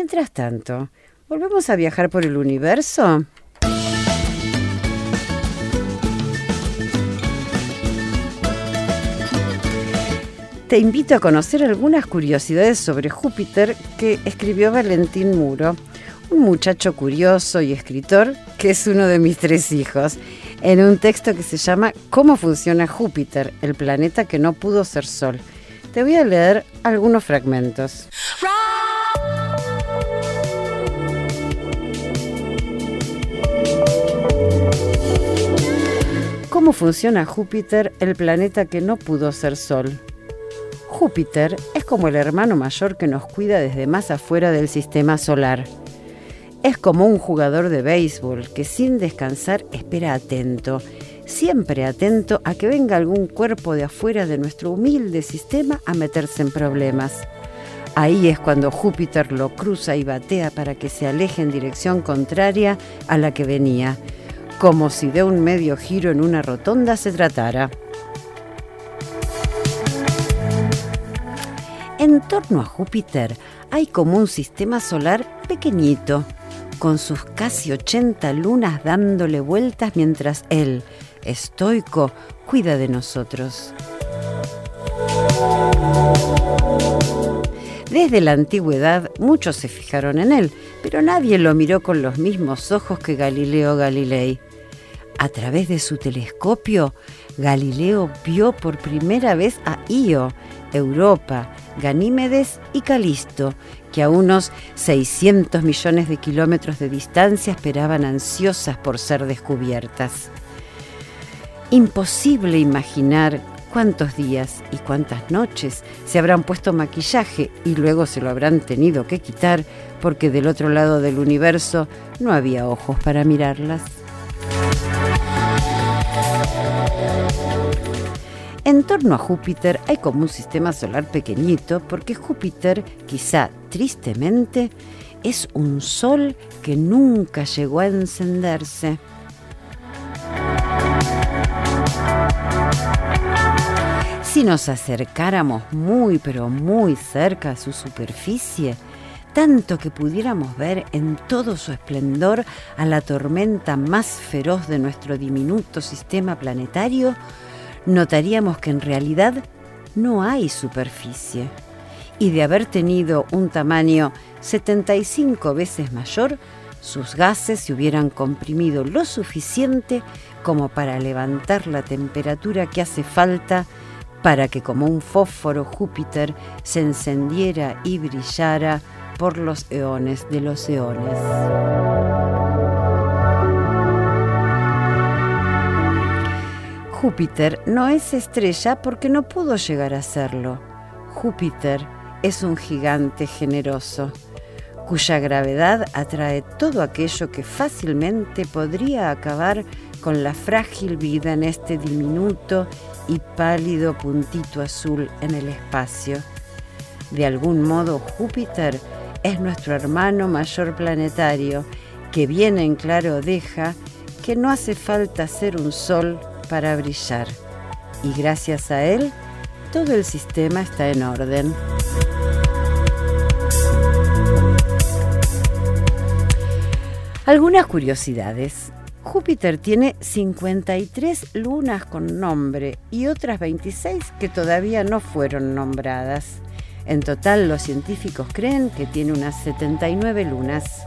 Mientras tanto, ¿volvemos a viajar por el universo? Te invito a conocer algunas curiosidades sobre Júpiter que escribió Valentín Muro, un muchacho curioso y escritor que es uno de mis tres hijos, en un texto que se llama ¿Cómo funciona Júpiter, el planeta que no pudo ser Sol? Te voy a leer algunos fragmentos. ¿Cómo funciona Júpiter, el planeta que no pudo ser Sol? Júpiter es como el hermano mayor que nos cuida desde más afuera del sistema solar. Es como un jugador de béisbol que sin descansar espera atento, siempre atento a que venga algún cuerpo de afuera de nuestro humilde sistema a meterse en problemas. Ahí es cuando Júpiter lo cruza y batea para que se aleje en dirección contraria a la que venía, como si de un medio giro en una rotonda se tratara. En torno a Júpiter hay como un sistema solar pequeñito, con sus casi 80 lunas dándole vueltas mientras él, estoico, cuida de nosotros. Desde la antigüedad muchos se fijaron en él, pero nadie lo miró con los mismos ojos que Galileo Galilei. A través de su telescopio, Galileo vio por primera vez a Io, Europa, Ganímedes y Calisto, que a unos 600 millones de kilómetros de distancia esperaban ansiosas por ser descubiertas. Imposible imaginar cuántos días y cuántas noches se habrán puesto maquillaje y luego se lo habrán tenido que quitar porque del otro lado del universo no había ojos para mirarlas. En torno a Júpiter hay como un sistema solar pequeñito porque Júpiter, quizá tristemente, es un sol que nunca llegó a encenderse. Si nos acercáramos muy pero muy cerca a su superficie, tanto que pudiéramos ver en todo su esplendor a la tormenta más feroz de nuestro diminuto sistema planetario, notaríamos que en realidad no hay superficie. Y de haber tenido un tamaño 75 veces mayor, sus gases se hubieran comprimido lo suficiente como para levantar la temperatura que hace falta para que como un fósforo Júpiter se encendiera y brillara por los eones de los eones. Júpiter no es estrella porque no pudo llegar a serlo. Júpiter es un gigante generoso, cuya gravedad atrae todo aquello que fácilmente podría acabar con la frágil vida en este diminuto y pálido puntito azul en el espacio. De algún modo Júpiter es nuestro hermano mayor planetario, que bien en claro deja que no hace falta ser un sol para brillar y gracias a él todo el sistema está en orden. Algunas curiosidades. Júpiter tiene 53 lunas con nombre y otras 26 que todavía no fueron nombradas. En total, los científicos creen que tiene unas 79 lunas.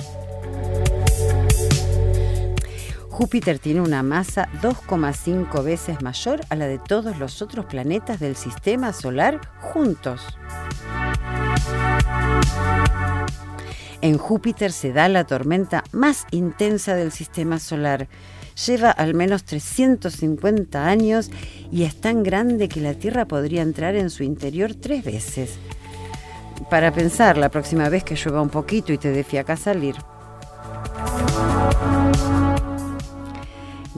Júpiter tiene una masa 2,5 veces mayor a la de todos los otros planetas del sistema solar juntos. En Júpiter se da la tormenta más intensa del sistema solar. Lleva al menos 350 años y es tan grande que la Tierra podría entrar en su interior tres veces. Para pensar la próxima vez que llueva un poquito y te dé fiaca salir.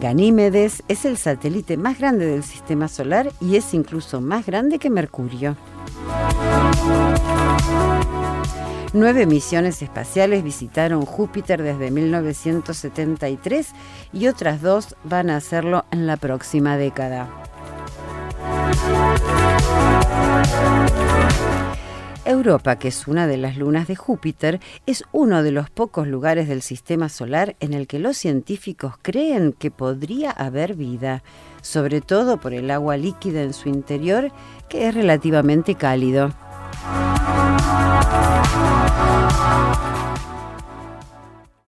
Ganímedes es el satélite más grande del sistema solar y es incluso más grande que Mercurio. Nueve misiones espaciales visitaron Júpiter desde 1973 y otras dos van a hacerlo en la próxima década. Europa, que es una de las lunas de Júpiter, es uno de los pocos lugares del sistema solar en el que los científicos creen que podría haber vida, sobre todo por el agua líquida en su interior, que es relativamente cálido.